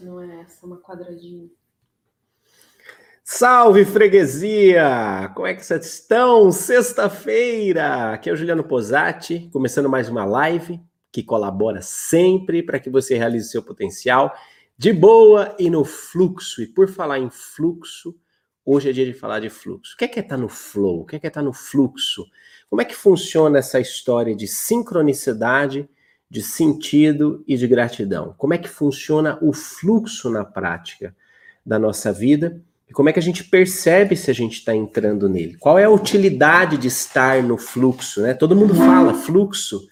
Não é essa, é uma quadradinha. Salve freguesia! Como é que vocês estão? Sexta-feira! Aqui é o Juliano Posati, começando mais uma live que colabora sempre para que você realize seu potencial de boa e no fluxo. E por falar em fluxo, hoje é dia de falar de fluxo. O que é que é tá no flow? O que é que é tá no fluxo? Como é que funciona essa história de sincronicidade, de sentido e de gratidão? Como é que funciona o fluxo na prática da nossa vida? E como é que a gente percebe se a gente está entrando nele? Qual é a utilidade de estar no fluxo? Né? Todo mundo fala fluxo.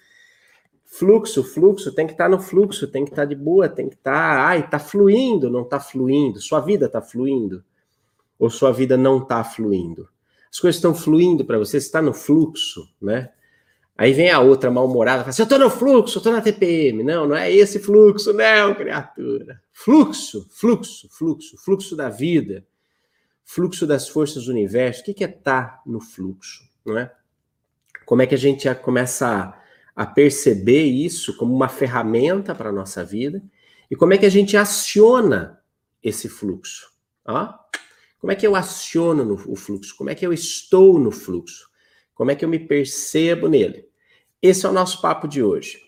Fluxo, fluxo, tem que estar tá no fluxo, tem que estar tá de boa, tem que estar. Tá, ai, está fluindo, não está fluindo. Sua vida está fluindo? Ou sua vida não está fluindo? As coisas estão fluindo para você, está no fluxo, né? Aí vem a outra mal-humorada, fala assim, eu estou no fluxo, eu estou na TPM. Não, não é esse fluxo, não, criatura. Fluxo, fluxo, fluxo, fluxo da vida fluxo das forças do universo. O que é estar tá no fluxo, não é? Como é que a gente começa a, a perceber isso como uma ferramenta para a nossa vida e como é que a gente aciona esse fluxo? Ó, como é que eu aciono no, o fluxo? Como é que eu estou no fluxo? Como é que eu me percebo nele? Esse é o nosso papo de hoje.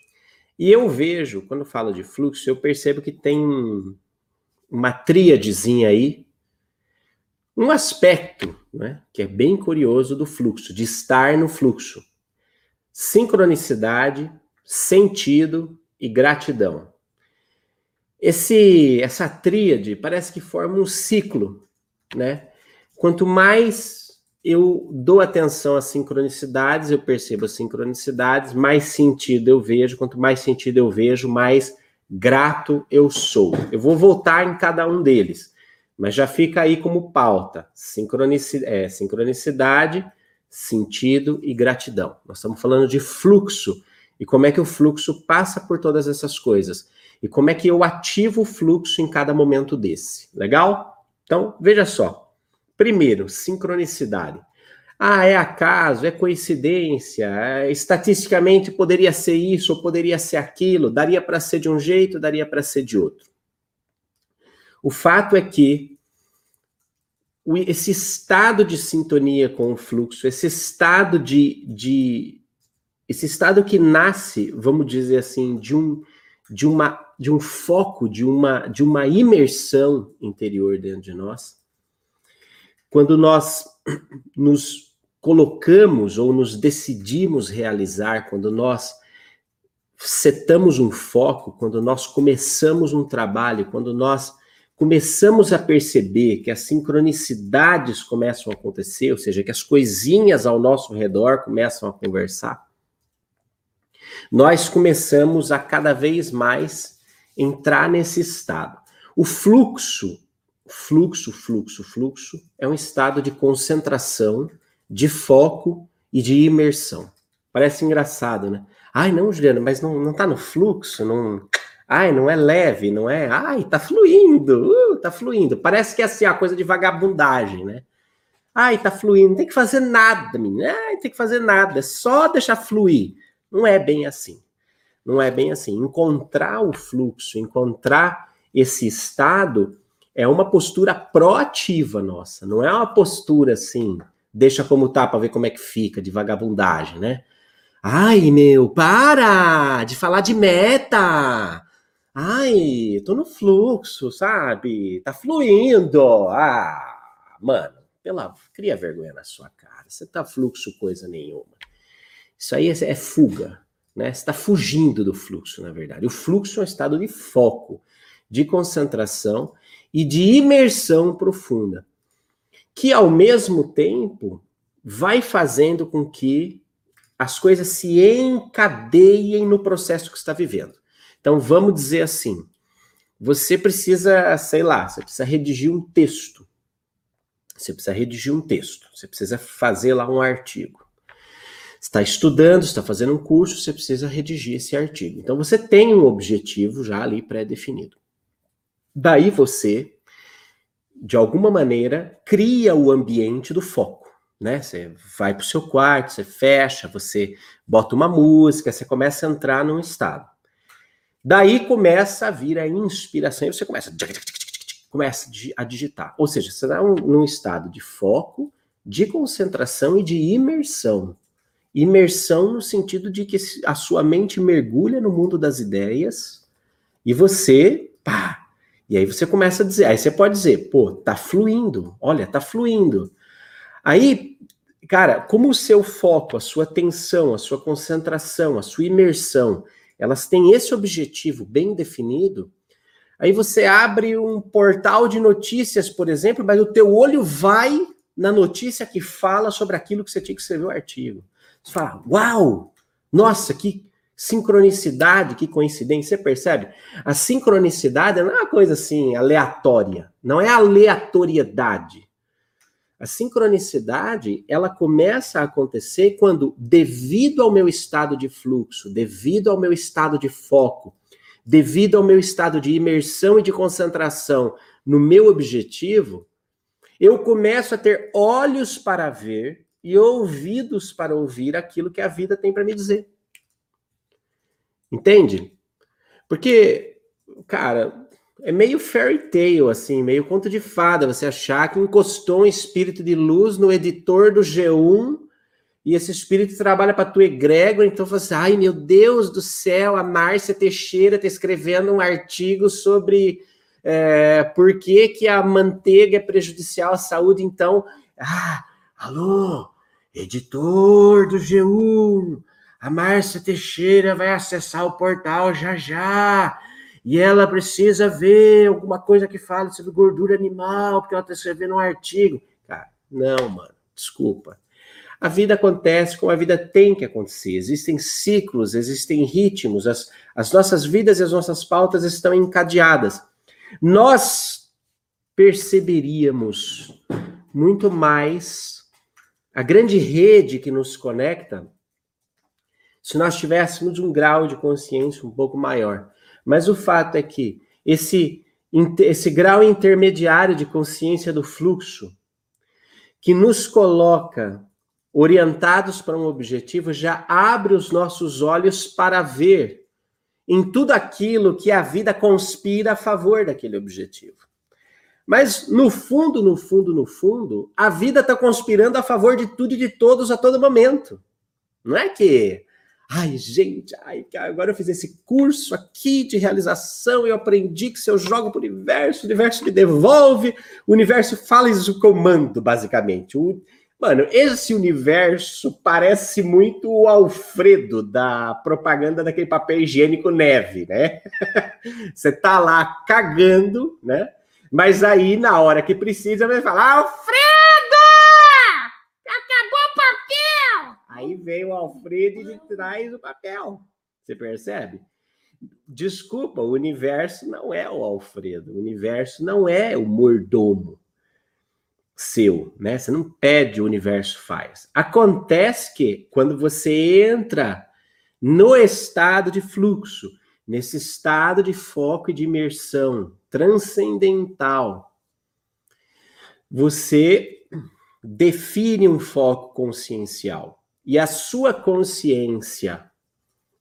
E eu vejo, quando falo de fluxo, eu percebo que tem uma tríadezinha aí um aspecto né, que é bem curioso do fluxo, de estar no fluxo: sincronicidade, sentido e gratidão. Esse, essa tríade parece que forma um ciclo, né? Quanto mais eu dou atenção às sincronicidades, eu percebo as sincronicidades, mais sentido eu vejo. Quanto mais sentido eu vejo, mais grato eu sou. Eu vou voltar em cada um deles. Mas já fica aí como pauta: sincronicidade, é, sincronicidade, sentido e gratidão. Nós estamos falando de fluxo e como é que o fluxo passa por todas essas coisas e como é que eu ativo o fluxo em cada momento desse. Legal? Então, veja só. Primeiro, sincronicidade. Ah, é acaso, é coincidência, é, estatisticamente poderia ser isso ou poderia ser aquilo, daria para ser de um jeito, daria para ser de outro. O fato é que esse estado de sintonia com o fluxo, esse estado de, de esse estado que nasce, vamos dizer assim, de um de uma de um foco, de uma de uma imersão interior dentro de nós. Quando nós nos colocamos ou nos decidimos realizar, quando nós setamos um foco, quando nós começamos um trabalho, quando nós começamos a perceber que as sincronicidades começam a acontecer, ou seja, que as coisinhas ao nosso redor começam a conversar, nós começamos a cada vez mais entrar nesse estado. O fluxo, fluxo, fluxo, fluxo, é um estado de concentração, de foco e de imersão. Parece engraçado, né? Ai, não, Juliana, mas não, não tá no fluxo, não Ai, não é leve, não é? Ai, tá fluindo, uh, tá fluindo. Parece que é assim, a coisa de vagabundagem, né? Ai, tá fluindo, não tem que fazer nada, menina. Ai, tem que fazer nada, é só deixar fluir. Não é bem assim. Não é bem assim. Encontrar o fluxo, encontrar esse estado é uma postura proativa nossa, não é uma postura assim, deixa como tá para ver como é que fica, de vagabundagem, né? Ai, meu, para de falar de meta. Ai, tô no fluxo, sabe? Tá fluindo. Ah, mano, pela, cria vergonha na sua cara. Você tá fluxo coisa nenhuma. Isso aí é, é fuga, né? Você tá fugindo do fluxo, na verdade. O fluxo é um estado de foco, de concentração e de imersão profunda, que ao mesmo tempo vai fazendo com que as coisas se encadeiem no processo que está vivendo. Então, vamos dizer assim: você precisa, sei lá, você precisa redigir um texto. Você precisa redigir um texto. Você precisa fazer lá um artigo. Está estudando, está fazendo um curso, você precisa redigir esse artigo. Então, você tem um objetivo já ali pré-definido. Daí você, de alguma maneira, cria o ambiente do foco. Né? Você vai para o seu quarto, você fecha, você bota uma música, você começa a entrar num estado. Daí começa a vir a inspiração e você começa, começa a digitar. Ou seja, você está num estado de foco, de concentração e de imersão. Imersão no sentido de que a sua mente mergulha no mundo das ideias e você, pá, e aí você começa a dizer, aí você pode dizer, pô, tá fluindo, olha, tá fluindo. Aí, cara, como o seu foco, a sua atenção, a sua concentração, a sua imersão, elas têm esse objetivo bem definido, aí você abre um portal de notícias, por exemplo, mas o teu olho vai na notícia que fala sobre aquilo que você tinha que escrever o artigo. Você fala, uau, nossa, que sincronicidade, que coincidência, você percebe? A sincronicidade não é uma coisa assim aleatória, não é aleatoriedade. A sincronicidade, ela começa a acontecer quando, devido ao meu estado de fluxo, devido ao meu estado de foco, devido ao meu estado de imersão e de concentração no meu objetivo, eu começo a ter olhos para ver e ouvidos para ouvir aquilo que a vida tem para me dizer. Entende? Porque, cara, é meio fairy tale, assim, meio conto de fada, você achar que encostou um espírito de luz no editor do G1 e esse espírito trabalha para tua egrégora, então você, ai meu Deus do céu, a Márcia Teixeira está escrevendo um artigo sobre é, por que, que a manteiga é prejudicial à saúde, então, ah, alô, editor do G1, a Márcia Teixeira vai acessar o portal já já. E ela precisa ver alguma coisa que fale sobre gordura animal, porque ela está escrevendo um artigo. Cara, não, mano, desculpa. A vida acontece como a vida tem que acontecer. Existem ciclos, existem ritmos, as, as nossas vidas e as nossas pautas estão encadeadas. Nós perceberíamos muito mais a grande rede que nos conecta se nós tivéssemos um grau de consciência um pouco maior. Mas o fato é que esse, esse grau intermediário de consciência do fluxo, que nos coloca orientados para um objetivo, já abre os nossos olhos para ver em tudo aquilo que a vida conspira a favor daquele objetivo. Mas no fundo, no fundo, no fundo, a vida está conspirando a favor de tudo e de todos a todo momento. Não é que Ai, gente, ai, agora eu fiz esse curso aqui de realização eu aprendi que se eu jogo para o universo, o universo me devolve, o universo fala isso comando, basicamente. O, mano, esse universo parece muito o Alfredo da propaganda daquele papel higiênico neve, né? Você tá lá cagando, né? Mas aí, na hora que precisa, vai falar, Alfredo! Aí vem o Alfredo e traz o papel. Você percebe? Desculpa, o universo não é o Alfredo, o universo não é o mordomo seu, né? Você não pede, o universo faz. Acontece que quando você entra no estado de fluxo, nesse estado de foco e de imersão transcendental, você define um foco consciencial e a sua consciência,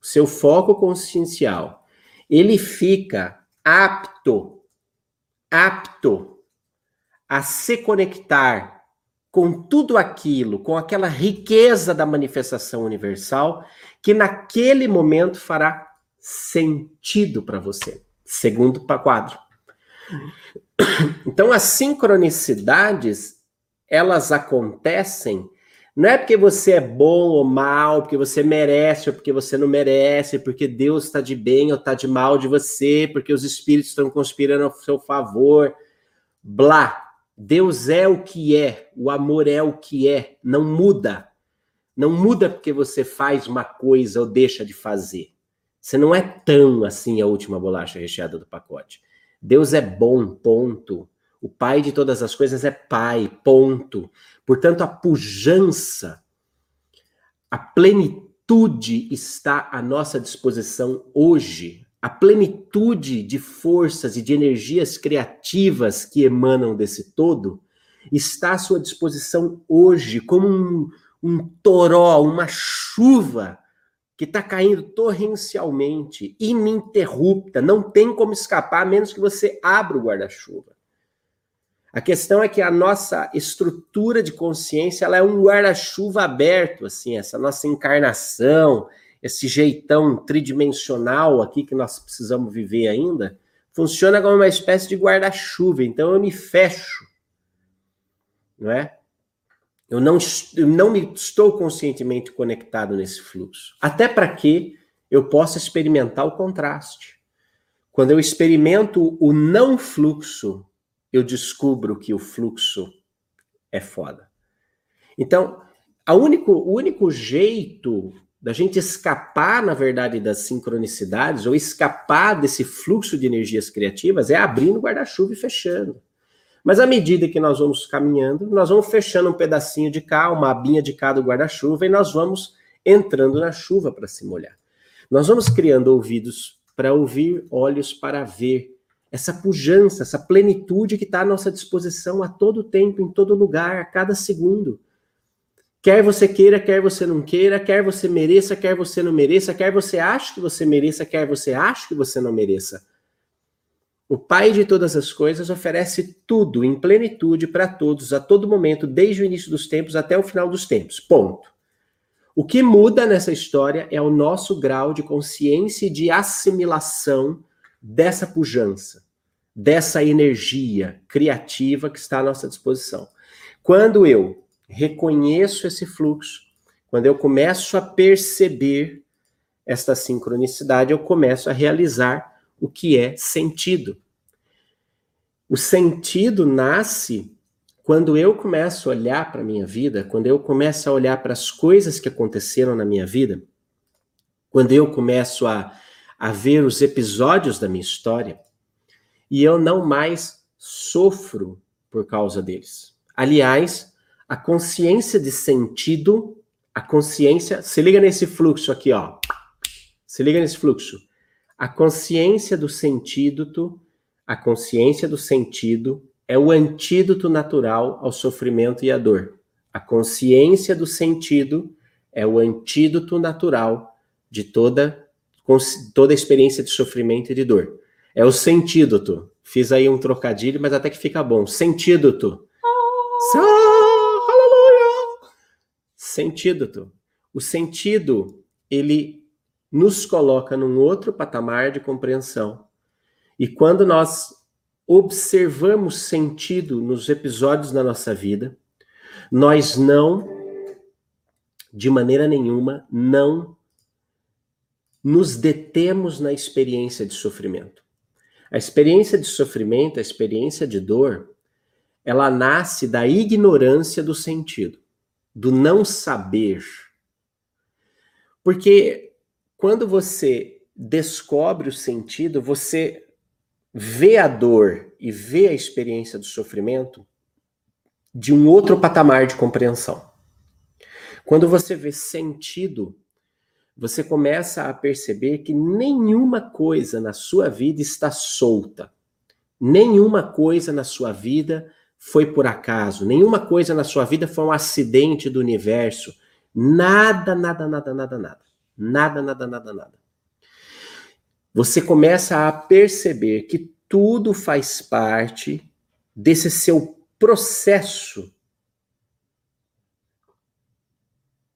seu foco consciencial, ele fica apto, apto a se conectar com tudo aquilo, com aquela riqueza da manifestação universal, que naquele momento fará sentido para você. Segundo quadro. Então, as sincronicidades, elas acontecem não é porque você é bom ou mal, porque você merece ou porque você não merece, porque Deus está de bem ou está de mal de você, porque os espíritos estão conspirando a seu favor. Blá. Deus é o que é, o amor é o que é, não muda. Não muda porque você faz uma coisa ou deixa de fazer. Você não é tão assim a última bolacha recheada do pacote. Deus é bom, ponto. O Pai de todas as coisas é Pai, ponto. Portanto, a pujança, a plenitude está à nossa disposição hoje. A plenitude de forças e de energias criativas que emanam desse todo está à sua disposição hoje, como um, um toró, uma chuva que está caindo torrencialmente, ininterrupta, não tem como escapar, a menos que você abra o guarda-chuva. A questão é que a nossa estrutura de consciência ela é um guarda-chuva aberto, assim, essa nossa encarnação, esse jeitão tridimensional aqui que nós precisamos viver ainda, funciona como uma espécie de guarda-chuva. Então eu me fecho, não é? Eu não, eu não me estou conscientemente conectado nesse fluxo. Até para que eu possa experimentar o contraste. Quando eu experimento o não fluxo, eu descubro que o fluxo é foda. Então, único, o único jeito da gente escapar, na verdade, das sincronicidades, ou escapar desse fluxo de energias criativas, é abrindo o guarda-chuva e fechando. Mas à medida que nós vamos caminhando, nós vamos fechando um pedacinho de cá, uma abinha de cá do guarda-chuva, e nós vamos entrando na chuva para se molhar. Nós vamos criando ouvidos para ouvir, olhos para ver, essa pujança, essa plenitude que está à nossa disposição a todo tempo, em todo lugar, a cada segundo. Quer você queira, quer você não queira, quer você mereça, quer você não mereça, quer você ache que você mereça, quer você ache que você não mereça. O Pai de todas as coisas oferece tudo em plenitude para todos, a todo momento, desde o início dos tempos até o final dos tempos. Ponto. O que muda nessa história é o nosso grau de consciência e de assimilação dessa pujança, dessa energia criativa que está à nossa disposição. Quando eu reconheço esse fluxo, quando eu começo a perceber esta sincronicidade, eu começo a realizar o que é sentido. O sentido nasce quando eu começo a olhar para a minha vida, quando eu começo a olhar para as coisas que aconteceram na minha vida, quando eu começo a a ver os episódios da minha história e eu não mais sofro por causa deles. Aliás, a consciência de sentido, a consciência, se liga nesse fluxo aqui, ó. Se liga nesse fluxo. A consciência do sentido, a consciência do sentido é o antídoto natural ao sofrimento e à dor. A consciência do sentido é o antídoto natural de toda toda experiência de sofrimento e de dor. É o sentídoto. Fiz aí um trocadilho, mas até que fica bom. Sentídoto. Oh. Aleluia! Sentídoto. O sentido, ele nos coloca num outro patamar de compreensão. E quando nós observamos sentido nos episódios da nossa vida, nós não, de maneira nenhuma, não nos detemos na experiência de sofrimento. A experiência de sofrimento, a experiência de dor, ela nasce da ignorância do sentido, do não saber. Porque quando você descobre o sentido, você vê a dor e vê a experiência do sofrimento de um outro patamar de compreensão. Quando você vê sentido, você começa a perceber que nenhuma coisa na sua vida está solta. Nenhuma coisa na sua vida foi por acaso. Nenhuma coisa na sua vida foi um acidente do universo. Nada, nada, nada, nada, nada. Nada, nada, nada, nada. Você começa a perceber que tudo faz parte desse seu processo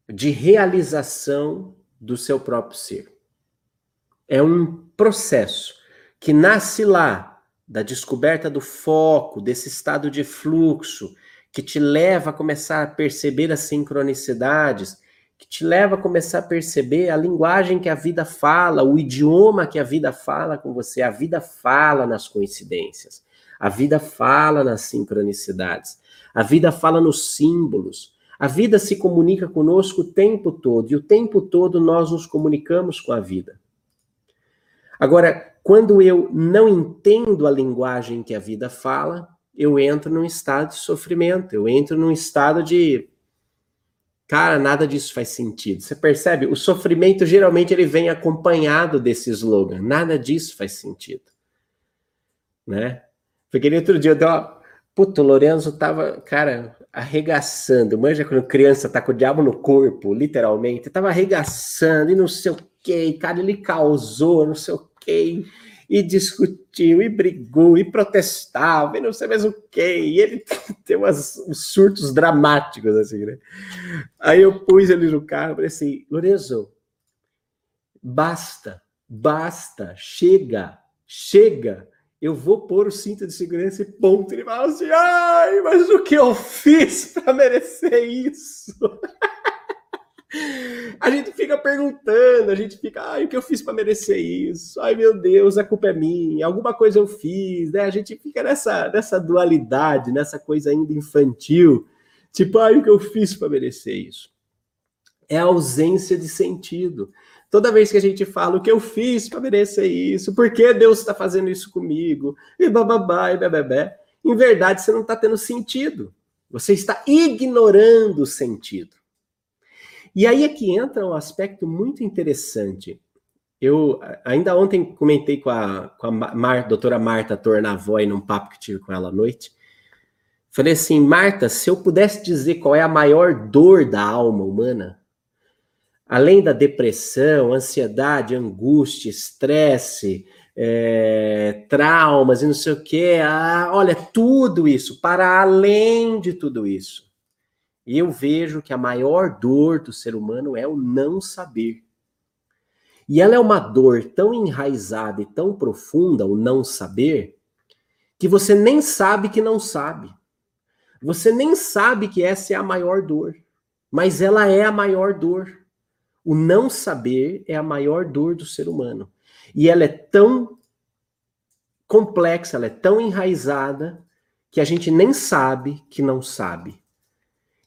de realização do seu próprio ser. É um processo que nasce lá da descoberta do foco, desse estado de fluxo, que te leva a começar a perceber as sincronicidades, que te leva a começar a perceber a linguagem que a vida fala, o idioma que a vida fala com você. A vida fala nas coincidências, a vida fala nas sincronicidades, a vida fala nos símbolos, a vida se comunica conosco o tempo todo, e o tempo todo nós nos comunicamos com a vida. Agora, quando eu não entendo a linguagem que a vida fala, eu entro num estado de sofrimento, eu entro num estado de cara, nada disso faz sentido. Você percebe? O sofrimento geralmente ele vem acompanhado desse slogan, nada disso faz sentido. Né? Porque outro dia eu dei uma, Puto, o Lorenzo tava, cara, arregaçando. Manja quando criança tá com o diabo no corpo, literalmente. Tava arregaçando e não sei o que. Cara, ele causou, não sei o que. E discutiu, e brigou, e protestava, e não sei mais o que. E ele tem umas, uns surtos dramáticos, assim, né? Aí eu pus ele no carro e falei assim: Lorenzo, basta, basta, chega, chega eu vou pôr o cinto de segurança e ponto. Ele fala assim: ai, mas o que eu fiz para merecer isso? a gente fica perguntando, a gente fica, ai, o que eu fiz para merecer isso? Ai, meu Deus, a culpa é minha, alguma coisa eu fiz, né? A gente fica nessa, nessa dualidade, nessa coisa ainda infantil, tipo, ai, o que eu fiz para merecer isso? É a ausência de sentido. Toda vez que a gente fala o que eu fiz para merecer isso, por que Deus está fazendo isso comigo, e bababá, e bebê, em verdade você não está tendo sentido. Você está ignorando o sentido. E aí é que entra um aspecto muito interessante. Eu ainda ontem comentei com a, com a Mar, doutora Marta Tornavoy num papo que tive com ela à noite. Falei assim, Marta, se eu pudesse dizer qual é a maior dor da alma humana, além da depressão, ansiedade, angústia, estresse, é, traumas e não sei o quê, olha, tudo isso, para além de tudo isso. Eu vejo que a maior dor do ser humano é o não saber. E ela é uma dor tão enraizada e tão profunda, o não saber, que você nem sabe que não sabe. Você nem sabe que essa é a maior dor, mas ela é a maior dor. O não saber é a maior dor do ser humano. E ela é tão complexa, ela é tão enraizada, que a gente nem sabe que não sabe.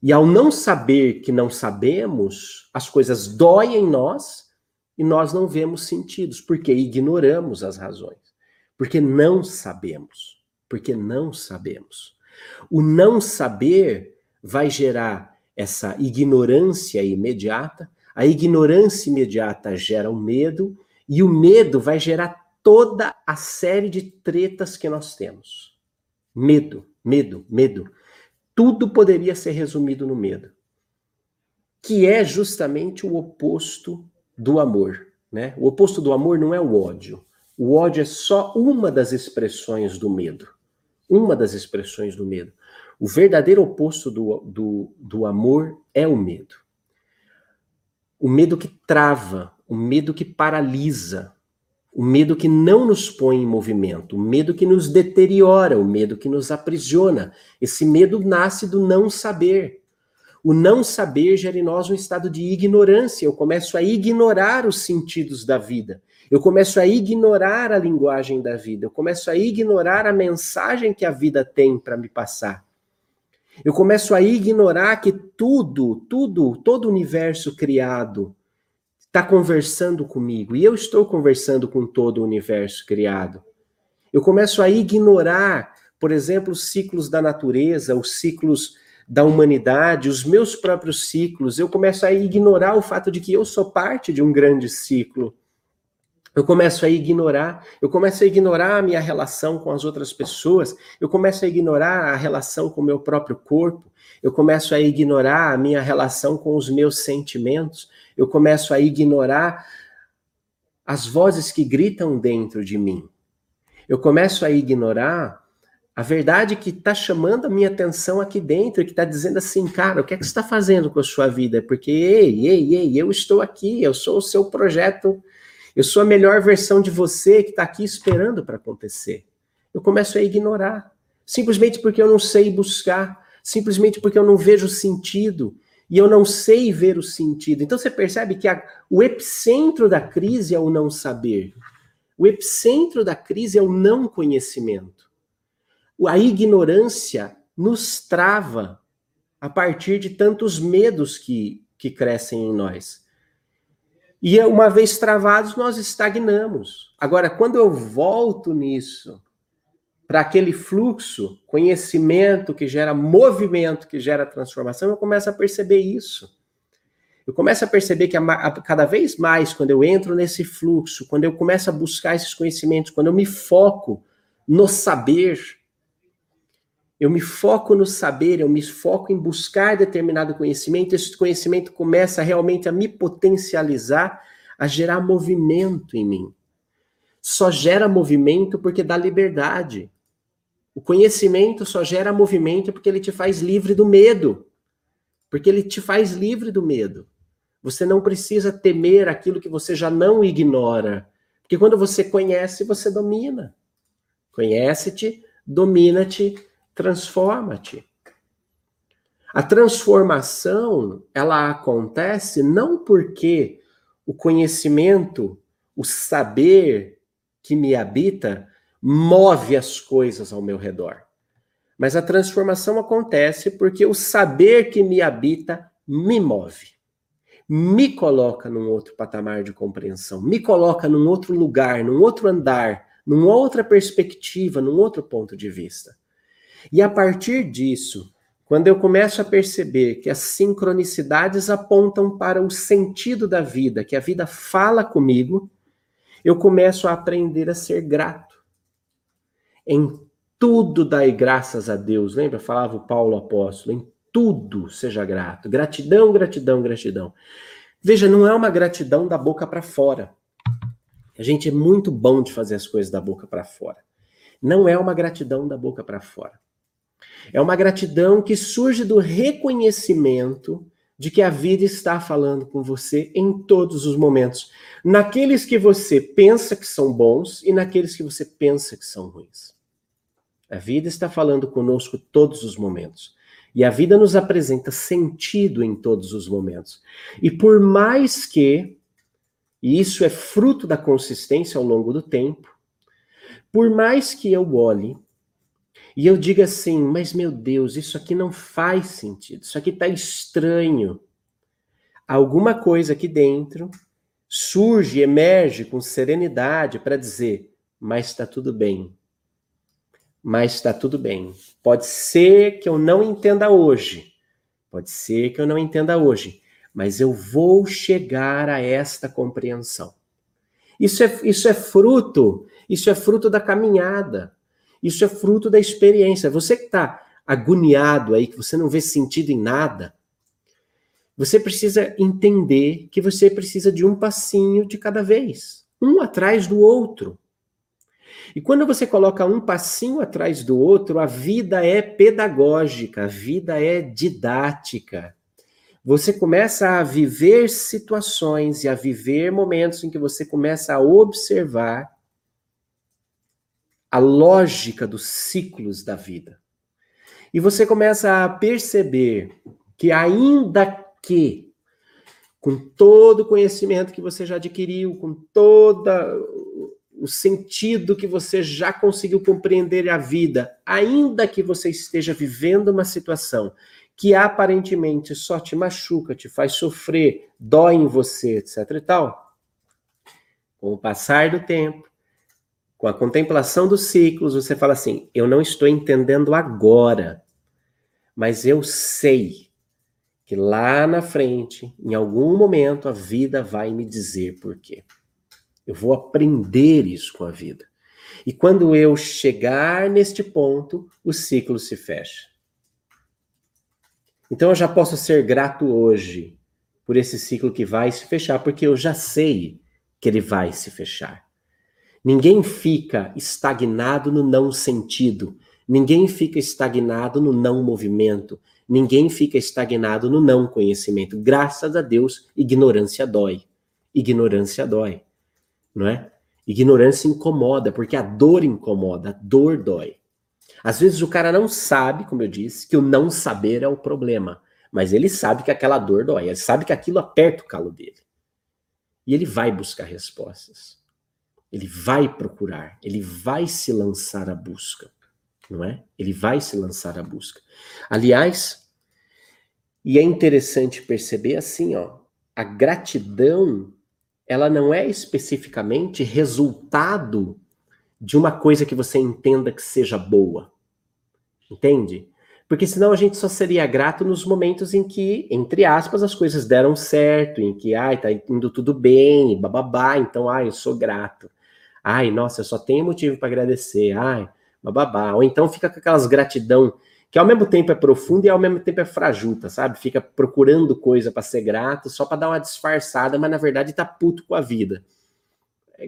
E ao não saber que não sabemos, as coisas doem em nós e nós não vemos sentidos, porque ignoramos as razões. Porque não sabemos. Porque não sabemos. O não saber vai gerar essa ignorância imediata, a ignorância imediata gera o medo, e o medo vai gerar toda a série de tretas que nós temos. Medo, medo, medo. Tudo poderia ser resumido no medo, que é justamente o oposto do amor. Né? O oposto do amor não é o ódio. O ódio é só uma das expressões do medo. Uma das expressões do medo. O verdadeiro oposto do, do, do amor é o medo o medo que trava, o medo que paralisa, o medo que não nos põe em movimento, o medo que nos deteriora, o medo que nos aprisiona. Esse medo nasce do não saber. O não saber gera em nós um estado de ignorância. Eu começo a ignorar os sentidos da vida. Eu começo a ignorar a linguagem da vida. Eu começo a ignorar a mensagem que a vida tem para me passar. Eu começo a ignorar que tudo, tudo, todo o universo criado está conversando comigo e eu estou conversando com todo o universo criado. Eu começo a ignorar, por exemplo, os ciclos da natureza, os ciclos da humanidade, os meus próprios ciclos. Eu começo a ignorar o fato de que eu sou parte de um grande ciclo. Eu começo a ignorar, eu começo a ignorar a minha relação com as outras pessoas, eu começo a ignorar a relação com o meu próprio corpo, eu começo a ignorar a minha relação com os meus sentimentos, eu começo a ignorar as vozes que gritam dentro de mim. Eu começo a ignorar a verdade que está chamando a minha atenção aqui dentro, que está dizendo assim, cara, o que é que você está fazendo com a sua vida? Porque, ei, ei, ei, eu estou aqui, eu sou o seu projeto eu sou a melhor versão de você que está aqui esperando para acontecer. Eu começo a ignorar, simplesmente porque eu não sei buscar, simplesmente porque eu não vejo sentido e eu não sei ver o sentido. Então você percebe que a, o epicentro da crise é o não saber. O epicentro da crise é o não conhecimento. A ignorância nos trava a partir de tantos medos que, que crescem em nós. E uma vez travados, nós estagnamos. Agora, quando eu volto nisso, para aquele fluxo, conhecimento que gera movimento, que gera transformação, eu começo a perceber isso. Eu começo a perceber que a, a, cada vez mais, quando eu entro nesse fluxo, quando eu começo a buscar esses conhecimentos, quando eu me foco no saber, eu me foco no saber, eu me foco em buscar determinado conhecimento, esse conhecimento começa realmente a me potencializar, a gerar movimento em mim. Só gera movimento porque dá liberdade. O conhecimento só gera movimento porque ele te faz livre do medo. Porque ele te faz livre do medo. Você não precisa temer aquilo que você já não ignora. Porque quando você conhece, você domina. Conhece-te, domina-te, transforma-te. A transformação, ela acontece não porque o conhecimento, o saber que me habita move as coisas ao meu redor. Mas a transformação acontece porque o saber que me habita me move. Me coloca num outro patamar de compreensão, me coloca num outro lugar, num outro andar, numa outra perspectiva, num outro ponto de vista. E a partir disso, quando eu começo a perceber que as sincronicidades apontam para o sentido da vida, que a vida fala comigo, eu começo a aprender a ser grato. Em tudo dai graças a Deus. Lembra? Falava o Paulo apóstolo. Em tudo seja grato. Gratidão, gratidão, gratidão. Veja, não é uma gratidão da boca para fora. A gente é muito bom de fazer as coisas da boca para fora. Não é uma gratidão da boca para fora. É uma gratidão que surge do reconhecimento de que a vida está falando com você em todos os momentos, naqueles que você pensa que são bons e naqueles que você pensa que são ruins. A vida está falando conosco todos os momentos. E a vida nos apresenta sentido em todos os momentos. E por mais que, e isso é fruto da consistência ao longo do tempo, por mais que eu olhe e eu diga assim, mas meu Deus, isso aqui não faz sentido, isso aqui está estranho. Alguma coisa aqui dentro surge, emerge com serenidade para dizer, mas está tudo bem. Mas está tudo bem. Pode ser que eu não entenda hoje, pode ser que eu não entenda hoje, mas eu vou chegar a esta compreensão. Isso é, isso é fruto, isso é fruto da caminhada. Isso é fruto da experiência. Você que está agoniado aí, que você não vê sentido em nada, você precisa entender que você precisa de um passinho de cada vez, um atrás do outro. E quando você coloca um passinho atrás do outro, a vida é pedagógica, a vida é didática. Você começa a viver situações e a viver momentos em que você começa a observar a lógica dos ciclos da vida. E você começa a perceber que, ainda que, com todo o conhecimento que você já adquiriu, com todo o sentido que você já conseguiu compreender a vida, ainda que você esteja vivendo uma situação que aparentemente só te machuca, te faz sofrer, dói em você, etc e tal, com o passar do tempo, com a contemplação dos ciclos, você fala assim: eu não estou entendendo agora, mas eu sei que lá na frente, em algum momento, a vida vai me dizer por quê. Eu vou aprender isso com a vida. E quando eu chegar neste ponto, o ciclo se fecha. Então eu já posso ser grato hoje por esse ciclo que vai se fechar, porque eu já sei que ele vai se fechar. Ninguém fica estagnado no não sentido. Ninguém fica estagnado no não movimento. Ninguém fica estagnado no não conhecimento. Graças a Deus, ignorância dói. Ignorância dói, não é? Ignorância incomoda, porque a dor incomoda, a dor dói. Às vezes o cara não sabe, como eu disse, que o não saber é o problema, mas ele sabe que aquela dor dói, ele sabe que aquilo aperta o calo dele. E ele vai buscar respostas. Ele vai procurar, ele vai se lançar à busca, não é? Ele vai se lançar à busca. Aliás, e é interessante perceber assim, ó, a gratidão, ela não é especificamente resultado de uma coisa que você entenda que seja boa. Entende? Porque senão a gente só seria grato nos momentos em que, entre aspas, as coisas deram certo, em que, ai, tá indo tudo bem, bababá, então, ai, eu sou grato. Ai, nossa, eu só tenho motivo para agradecer. Ai, babá. Ou então fica com aquelas gratidão que ao mesmo tempo é profunda e ao mesmo tempo é frajuta, sabe? Fica procurando coisa para ser grato, só para dar uma disfarçada, mas na verdade tá puto com a vida.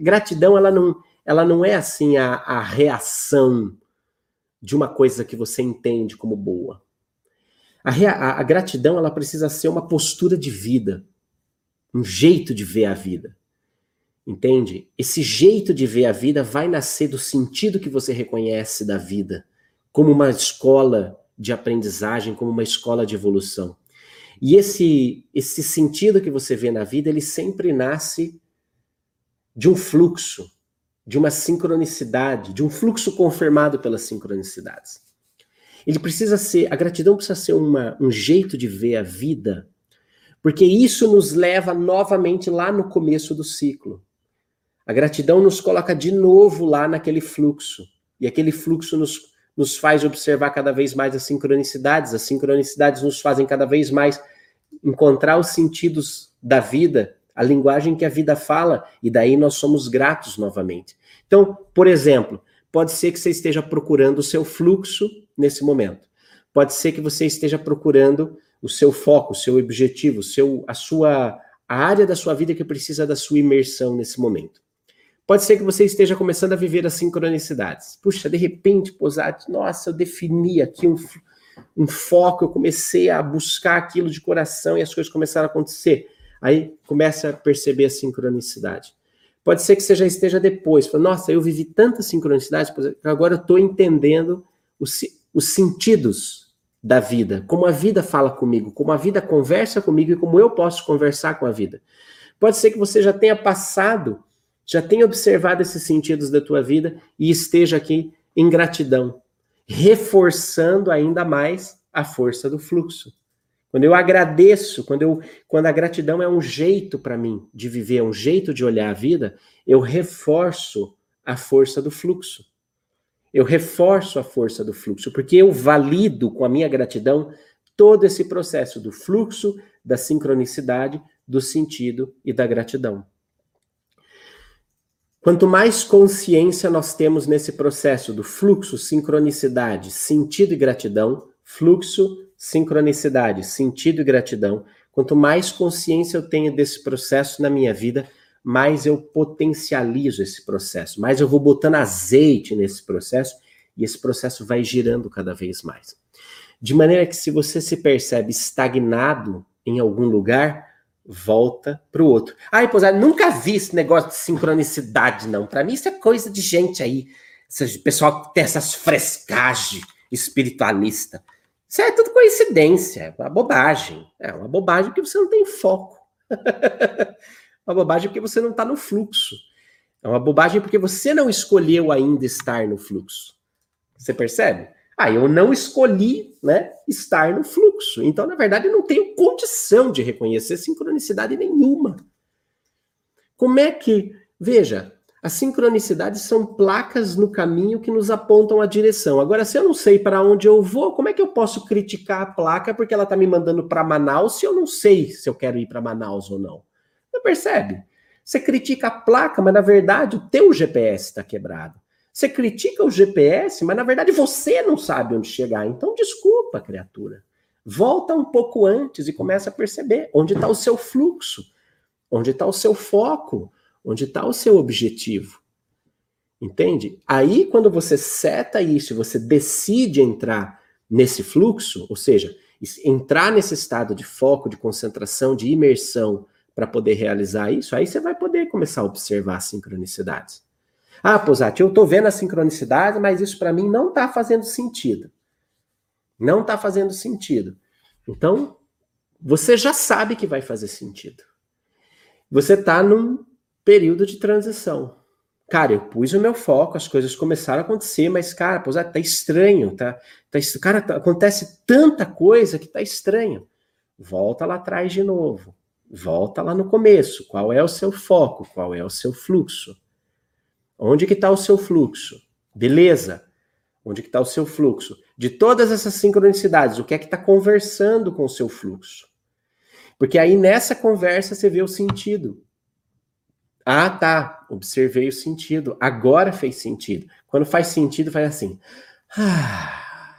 Gratidão, ela não, ela não é assim a, a reação de uma coisa que você entende como boa. A, a, a gratidão, ela precisa ser uma postura de vida, um jeito de ver a vida. Entende? Esse jeito de ver a vida vai nascer do sentido que você reconhece da vida como uma escola de aprendizagem, como uma escola de evolução. E esse esse sentido que você vê na vida, ele sempre nasce de um fluxo, de uma sincronicidade, de um fluxo confirmado pelas sincronicidades. Ele precisa ser, a gratidão precisa ser uma, um jeito de ver a vida, porque isso nos leva novamente lá no começo do ciclo. A gratidão nos coloca de novo lá naquele fluxo, e aquele fluxo nos nos faz observar cada vez mais as sincronicidades, as sincronicidades nos fazem cada vez mais encontrar os sentidos da vida, a linguagem que a vida fala, e daí nós somos gratos novamente. Então, por exemplo, pode ser que você esteja procurando o seu fluxo nesse momento. Pode ser que você esteja procurando o seu foco, o seu objetivo, o seu, a sua a área da sua vida que precisa da sua imersão nesse momento. Pode ser que você esteja começando a viver as sincronicidades. Puxa, de repente, Posati, nossa, eu defini aqui um, um foco, eu comecei a buscar aquilo de coração e as coisas começaram a acontecer. Aí começa a perceber a sincronicidade. Pode ser que você já esteja depois, fala, nossa, eu vivi tantas sincronicidades, agora eu estou entendendo os, os sentidos da vida, como a vida fala comigo, como a vida conversa comigo e como eu posso conversar com a vida. Pode ser que você já tenha passado já tenha observado esses sentidos da tua vida e esteja aqui em gratidão, reforçando ainda mais a força do fluxo. Quando eu agradeço, quando, eu, quando a gratidão é um jeito para mim de viver, é um jeito de olhar a vida, eu reforço a força do fluxo. Eu reforço a força do fluxo, porque eu valido com a minha gratidão todo esse processo do fluxo, da sincronicidade, do sentido e da gratidão. Quanto mais consciência nós temos nesse processo do fluxo, sincronicidade, sentido e gratidão, fluxo, sincronicidade, sentido e gratidão, quanto mais consciência eu tenho desse processo na minha vida, mais eu potencializo esse processo, mais eu vou botando azeite nesse processo e esse processo vai girando cada vez mais. De maneira que se você se percebe estagnado em algum lugar, volta para o outro. Ai, pois é, nunca vi esse negócio de sincronicidade, não. Para mim, isso é coisa de gente aí, esse pessoal que tem essas frescagens espiritualista. Isso é tudo coincidência, é uma bobagem. É uma bobagem porque você não tem foco. uma bobagem porque você não está no fluxo. É uma bobagem porque você não escolheu ainda estar no fluxo. Você percebe? Ah, eu não escolhi né, estar no fluxo. Então, na verdade, eu não tenho condição de reconhecer sincronicidade nenhuma. Como é que. Veja, as sincronicidades são placas no caminho que nos apontam a direção. Agora, se eu não sei para onde eu vou, como é que eu posso criticar a placa porque ela está me mandando para Manaus se eu não sei se eu quero ir para Manaus ou não? Não percebe? Você critica a placa, mas na verdade o teu GPS está quebrado. Você critica o GPS, mas na verdade você não sabe onde chegar. Então, desculpa, criatura. Volta um pouco antes e começa a perceber onde está o seu fluxo, onde está o seu foco, onde está o seu objetivo. Entende? Aí, quando você seta isso, você decide entrar nesse fluxo, ou seja, entrar nesse estado de foco, de concentração, de imersão para poder realizar isso, aí você vai poder começar a observar as sincronicidades. Ah, Posati, eu estou vendo a sincronicidade, mas isso para mim não está fazendo sentido. Não está fazendo sentido. Então, você já sabe que vai fazer sentido. Você está num período de transição. Cara, eu pus o meu foco, as coisas começaram a acontecer, mas, cara, Posati, tá estranho, tá, tá, cara, tá, acontece tanta coisa que tá estranho. Volta lá atrás de novo. Volta lá no começo. Qual é o seu foco? Qual é o seu fluxo? Onde que está o seu fluxo? Beleza. Onde que está o seu fluxo? De todas essas sincronicidades, o que é que está conversando com o seu fluxo? Porque aí nessa conversa você vê o sentido. Ah, tá. Observei o sentido. Agora fez sentido. Quando faz sentido, faz assim. Ah,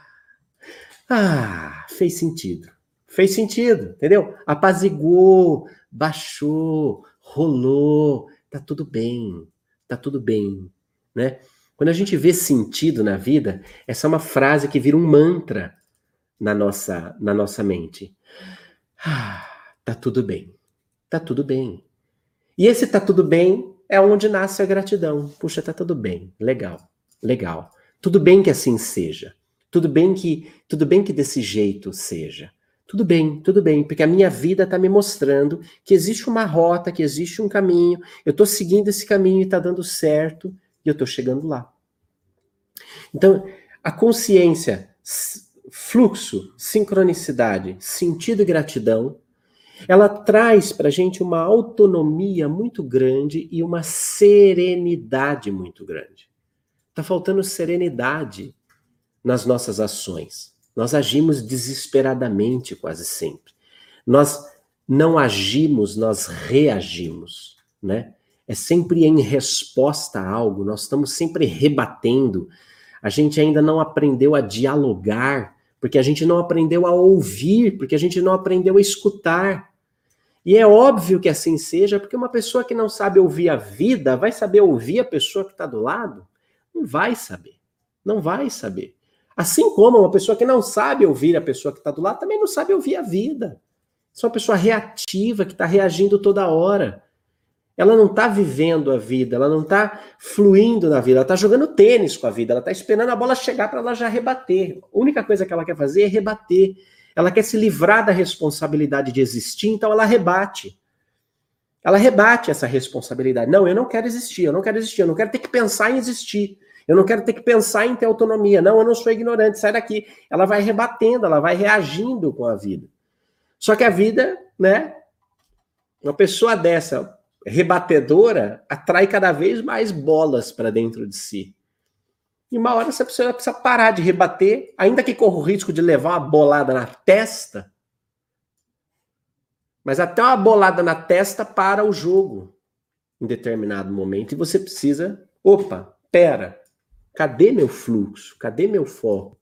ah fez sentido. Fez sentido, entendeu? Apaziguou, baixou, rolou. Tá tudo bem. Tá tudo bem, né? Quando a gente vê sentido na vida, essa é uma frase que vira um mantra na nossa, na nossa mente. Ah, tá tudo bem. Tá tudo bem. E esse tá tudo bem é onde nasce a gratidão. Puxa, tá tudo bem. Legal. Legal. Tudo bem que assim seja. Tudo bem que tudo bem que desse jeito seja. Tudo bem, tudo bem, porque a minha vida está me mostrando que existe uma rota, que existe um caminho, eu estou seguindo esse caminho e está dando certo, e eu estou chegando lá. Então, a consciência, fluxo, sincronicidade, sentido e gratidão ela traz para a gente uma autonomia muito grande e uma serenidade muito grande. Está faltando serenidade nas nossas ações. Nós agimos desesperadamente quase sempre. Nós não agimos, nós reagimos, né? É sempre em resposta a algo, nós estamos sempre rebatendo. A gente ainda não aprendeu a dialogar porque a gente não aprendeu a ouvir, porque a gente não aprendeu a escutar. E é óbvio que assim seja, porque uma pessoa que não sabe ouvir a vida vai saber ouvir a pessoa que está do lado? Não vai saber. Não vai saber. Assim como uma pessoa que não sabe ouvir a pessoa que está do lado também não sabe ouvir a vida. é uma pessoa reativa, que está reagindo toda hora. Ela não está vivendo a vida, ela não está fluindo na vida, ela está jogando tênis com a vida, ela está esperando a bola chegar para ela já rebater. A única coisa que ela quer fazer é rebater. Ela quer se livrar da responsabilidade de existir, então ela rebate. Ela rebate essa responsabilidade. Não, eu não quero existir, eu não quero existir, eu não quero ter que pensar em existir. Eu não quero ter que pensar em ter autonomia. Não, eu não sou ignorante, sai daqui. Ela vai rebatendo, ela vai reagindo com a vida. Só que a vida, né? Uma pessoa dessa, rebatedora atrai cada vez mais bolas para dentro de si. E uma hora essa pessoa precisa parar de rebater, ainda que corra o risco de levar uma bolada na testa. Mas até uma bolada na testa para o jogo em determinado momento. E você precisa, opa, pera, cadê meu fluxo? Cadê meu foco?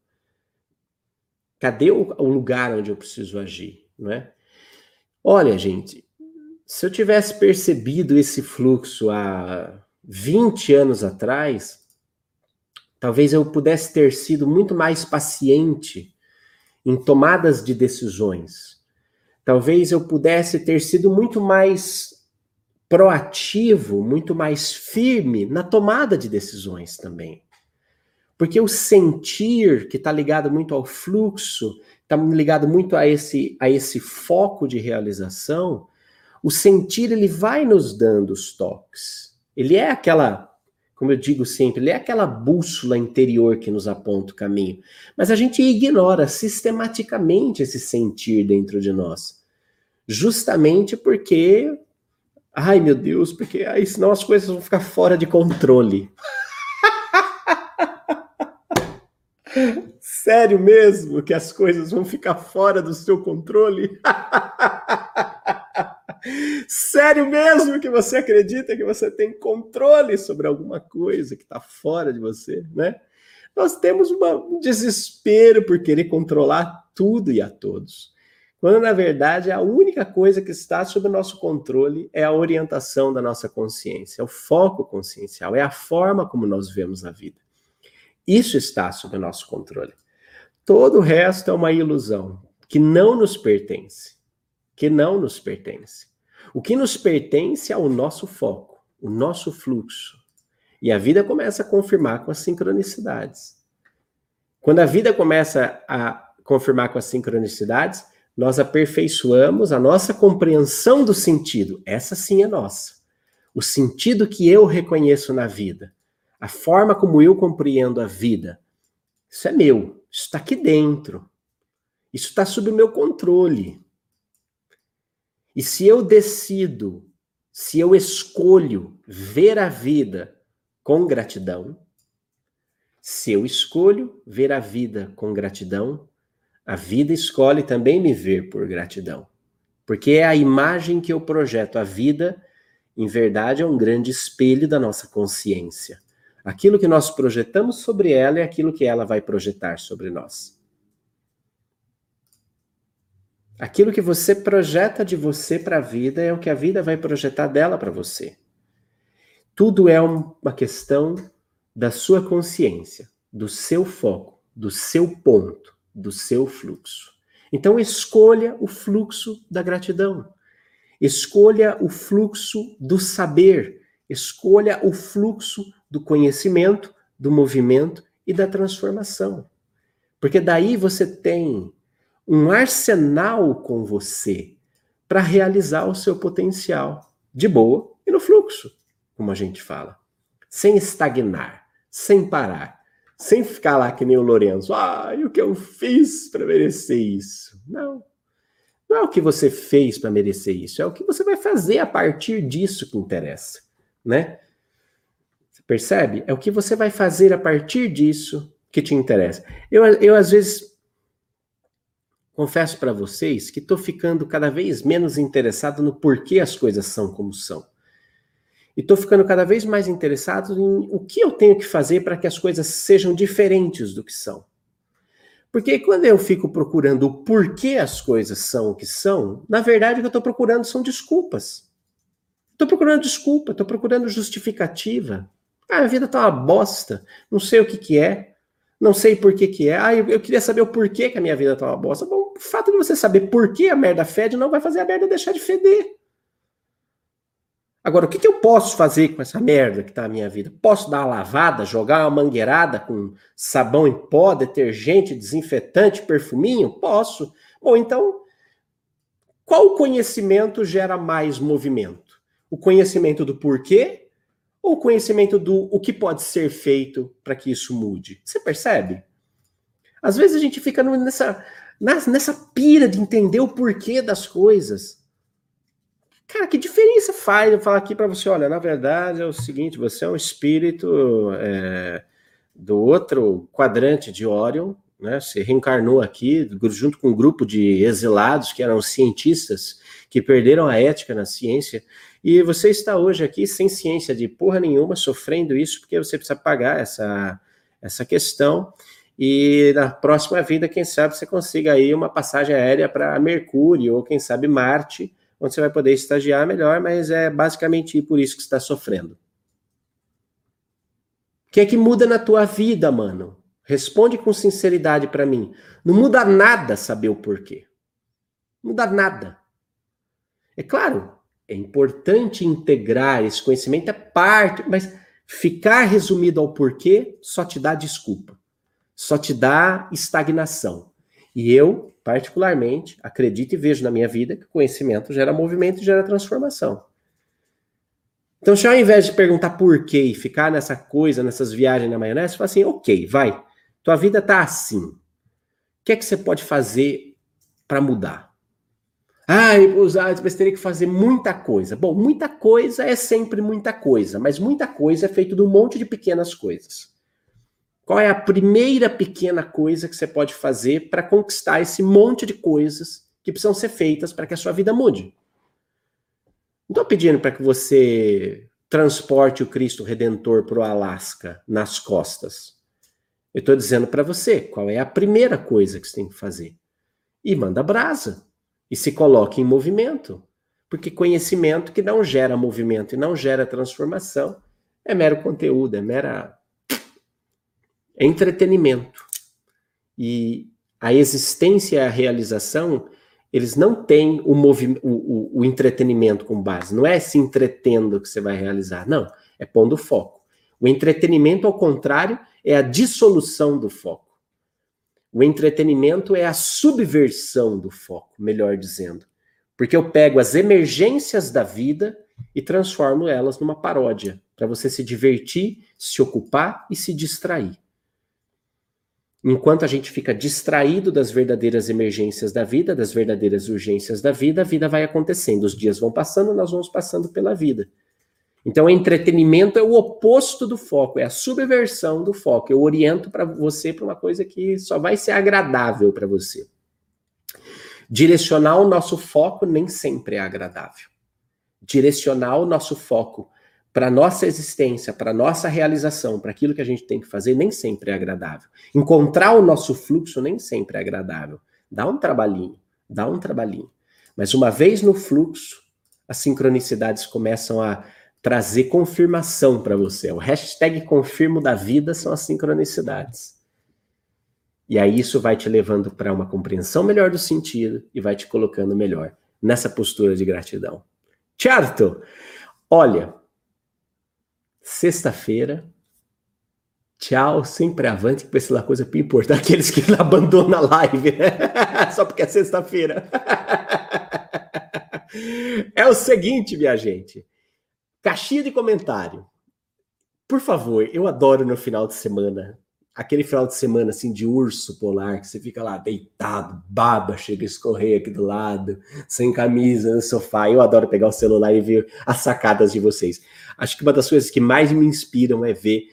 Cadê o, o lugar onde eu preciso agir? Não é? Olha, gente, se eu tivesse percebido esse fluxo há 20 anos atrás, talvez eu pudesse ter sido muito mais paciente em tomadas de decisões. Talvez eu pudesse ter sido muito mais proativo, muito mais firme na tomada de decisões também. Porque o sentir, que está ligado muito ao fluxo, está ligado muito a esse, a esse foco de realização, o sentir ele vai nos dando os toques. Ele é aquela, como eu digo sempre, ele é aquela bússola interior que nos aponta o caminho. Mas a gente ignora sistematicamente esse sentir dentro de nós. Justamente porque ai meu Deus, porque aí senão as coisas vão ficar fora de controle. Sério mesmo que as coisas vão ficar fora do seu controle? Sério mesmo que você acredita que você tem controle sobre alguma coisa que está fora de você, né? Nós temos uma, um desespero por querer controlar tudo e a todos. Quando, na verdade, a única coisa que está sob nosso controle é a orientação da nossa consciência, é o foco consciencial, é a forma como nós vemos a vida. Isso está sob o nosso controle. Todo o resto é uma ilusão que não nos pertence. Que não nos pertence. O que nos pertence é o nosso foco, o nosso fluxo. E a vida começa a confirmar com as sincronicidades. Quando a vida começa a confirmar com as sincronicidades, nós aperfeiçoamos a nossa compreensão do sentido. Essa sim é nossa. O sentido que eu reconheço na vida, a forma como eu compreendo a vida, isso é meu, isso está aqui dentro. Isso está sob o meu controle. E se eu decido, se eu escolho ver a vida com gratidão, se eu escolho ver a vida com gratidão, a vida escolhe também me ver por gratidão. Porque é a imagem que eu projeto. A vida em verdade, é um grande espelho da nossa consciência. Aquilo que nós projetamos sobre ela é aquilo que ela vai projetar sobre nós. Aquilo que você projeta de você para a vida é o que a vida vai projetar dela para você. Tudo é uma questão da sua consciência, do seu foco, do seu ponto, do seu fluxo. Então escolha o fluxo da gratidão. Escolha o fluxo do saber, escolha o fluxo do conhecimento, do movimento e da transformação. Porque daí você tem um arsenal com você para realizar o seu potencial de boa e no fluxo, como a gente fala, sem estagnar, sem parar, sem ficar lá que nem o Lourenço, ah, e o que eu fiz para merecer isso? Não. Não é o que você fez para merecer isso, é o que você vai fazer a partir disso que interessa, né? Percebe? É o que você vai fazer a partir disso que te interessa. Eu, eu às vezes, confesso para vocês que estou ficando cada vez menos interessado no porquê as coisas são como são. E estou ficando cada vez mais interessado em o que eu tenho que fazer para que as coisas sejam diferentes do que são. Porque quando eu fico procurando o porquê as coisas são o que são, na verdade o que eu estou procurando são desculpas. Estou procurando desculpa, estou procurando justificativa. Ah, a vida está uma bosta, não sei o que, que é, não sei por que, que é. Ah, eu, eu queria saber o porquê que a minha vida está uma bosta. Bom, o fato de você saber por que a merda fede não vai fazer a merda deixar de feder. Agora, o que, que eu posso fazer com essa merda que está na minha vida? Posso dar uma lavada, jogar uma mangueirada com sabão em pó, detergente, desinfetante, perfuminho? Posso. Bom, então, qual conhecimento gera mais movimento? O conhecimento do porquê ou conhecimento do o que pode ser feito para que isso mude? Você percebe? Às vezes a gente fica nessa, nessa pira de entender o porquê das coisas. Cara, que diferença faz eu falar aqui para você? Olha, na verdade é o seguinte: você é um espírito é, do outro quadrante de Orion, né? Você reencarnou aqui junto com um grupo de exilados que eram cientistas que perderam a ética na ciência. E você está hoje aqui sem ciência de porra nenhuma, sofrendo isso, porque você precisa pagar essa, essa questão. E na próxima vida, quem sabe você consiga aí uma passagem aérea para Mercúrio, ou quem sabe Marte, onde você vai poder estagiar melhor, mas é basicamente por isso que você está sofrendo. O que é que muda na tua vida, mano? Responde com sinceridade para mim. Não muda nada saber o porquê. Não muda nada. É claro, é importante integrar esse conhecimento, é parte, mas ficar resumido ao porquê só te dá desculpa, só te dá estagnação. E eu particularmente, acredito e vejo na minha vida que conhecimento gera movimento e gera transformação. Então, se ao invés de perguntar por quê e ficar nessa coisa, nessas viagens na maionese, fala assim, ok, vai, tua vida tá assim. O que é que você pode fazer para mudar? Ah, mas teria que fazer muita coisa. Bom, muita coisa é sempre muita coisa, mas muita coisa é feito de um monte de pequenas coisas. Qual é a primeira pequena coisa que você pode fazer para conquistar esse monte de coisas que precisam ser feitas para que a sua vida mude? Não estou pedindo para que você transporte o Cristo Redentor para o Alasca nas costas. Eu estou dizendo para você qual é a primeira coisa que você tem que fazer. E manda brasa. E se coloque em movimento. Porque conhecimento que não gera movimento e não gera transformação é mero conteúdo, é mera é entretenimento. E a existência e a realização, eles não têm o, o, o, o entretenimento como base. Não é se entretendo que você vai realizar. Não, é pondo foco. O entretenimento, ao contrário, é a dissolução do foco. O entretenimento é a subversão do foco, melhor dizendo. Porque eu pego as emergências da vida e transformo elas numa paródia, para você se divertir, se ocupar e se distrair. Enquanto a gente fica distraído das verdadeiras emergências da vida, das verdadeiras urgências da vida, a vida vai acontecendo. Os dias vão passando, nós vamos passando pela vida. Então, entretenimento é o oposto do foco, é a subversão do foco. Eu oriento para você para uma coisa que só vai ser agradável para você. Direcionar o nosso foco nem sempre é agradável. direcionar o nosso foco para nossa existência, para nossa realização, para aquilo que a gente tem que fazer, nem sempre é agradável. Encontrar o nosso fluxo nem sempre é agradável. Dá um trabalhinho, dá um trabalhinho. Mas uma vez no fluxo, as sincronicidades começam a trazer confirmação para você. O hashtag confirmo da vida são as sincronicidades. E aí isso vai te levando para uma compreensão melhor do sentido e vai te colocando melhor nessa postura de gratidão. Certo? Olha, sexta-feira. Tchau, sempre avante, que vai lá coisa para importar aqueles que abandonam a live, né? Só porque é sexta-feira. É o seguinte, minha gente. Caixinha de comentário. Por favor, eu adoro no final de semana aquele final de semana assim de urso polar, que você fica lá deitado, baba chega a escorrer aqui do lado, sem camisa, no sofá. Eu adoro pegar o celular e ver as sacadas de vocês. Acho que uma das coisas que mais me inspiram é ver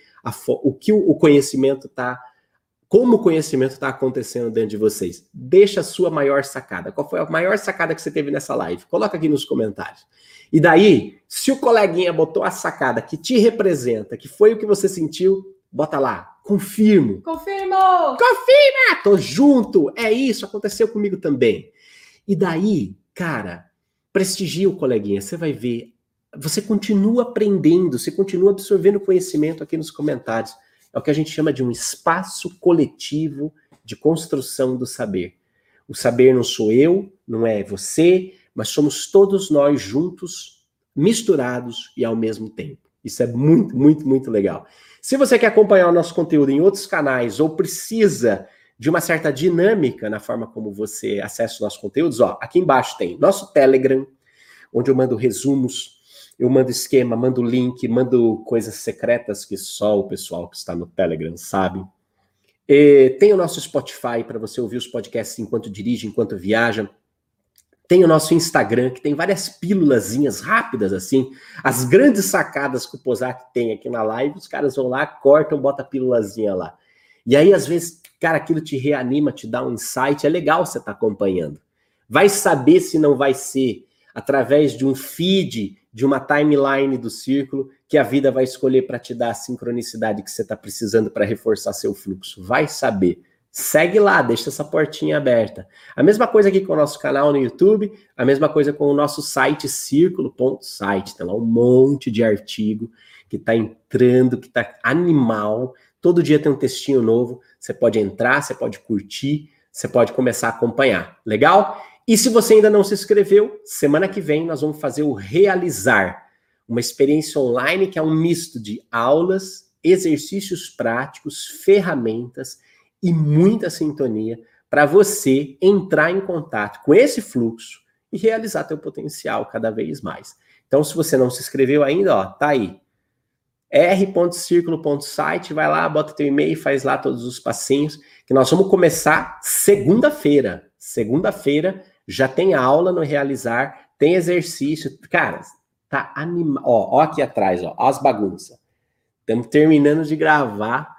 o que o conhecimento está como o conhecimento está acontecendo dentro de vocês. Deixa a sua maior sacada. Qual foi a maior sacada que você teve nessa live? Coloca aqui nos comentários. E daí, se o coleguinha botou a sacada que te representa, que foi o que você sentiu, bota lá. Confirmo. Confirmo! Confirma! Tô junto! É isso, aconteceu comigo também. E daí, cara, prestigia o coleguinha, você vai ver. Você continua aprendendo, você continua absorvendo conhecimento aqui nos comentários. É o que a gente chama de um espaço coletivo de construção do saber. O saber não sou eu, não é você, mas somos todos nós juntos, misturados e ao mesmo tempo. Isso é muito, muito, muito legal. Se você quer acompanhar o nosso conteúdo em outros canais ou precisa de uma certa dinâmica na forma como você acessa os nossos conteúdos, ó, aqui embaixo tem nosso Telegram, onde eu mando resumos, eu mando esquema, mando link, mando coisas secretas que só o pessoal que está no Telegram sabe. E tem o nosso Spotify para você ouvir os podcasts enquanto dirige, enquanto viaja. Tem o nosso Instagram, que tem várias pílulazinhas rápidas, assim. As grandes sacadas que o Posat tem aqui na live, os caras vão lá, cortam, botam a pílulazinha lá. E aí, às vezes, cara, aquilo te reanima, te dá um insight, é legal você estar tá acompanhando. Vai saber se não vai ser através de um feed, de uma timeline do círculo, que a vida vai escolher para te dar a sincronicidade que você está precisando para reforçar seu fluxo. Vai saber. Segue lá, deixa essa portinha aberta. A mesma coisa aqui com o nosso canal no YouTube, a mesma coisa com o nosso site círculo.site. Tem lá um monte de artigo que está entrando, que está animal. Todo dia tem um textinho novo. Você pode entrar, você pode curtir, você pode começar a acompanhar. Legal? E se você ainda não se inscreveu, semana que vem nós vamos fazer o Realizar, uma experiência online que é um misto de aulas, exercícios práticos, ferramentas e muita sintonia para você entrar em contato com esse fluxo e realizar teu potencial cada vez mais. Então, se você não se inscreveu ainda, ó, tá aí. r.circulo.site, vai lá, bota teu e-mail, faz lá todos os passinhos, que nós vamos começar segunda-feira. Segunda-feira já tem aula no realizar, tem exercício. Cara, tá animal. Ó, ó aqui atrás, ó, as bagunças. Estamos terminando de gravar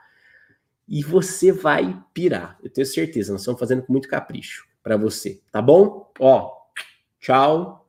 e você vai pirar. Eu tenho certeza, nós estamos fazendo com muito capricho para você, tá bom? Ó, tchau.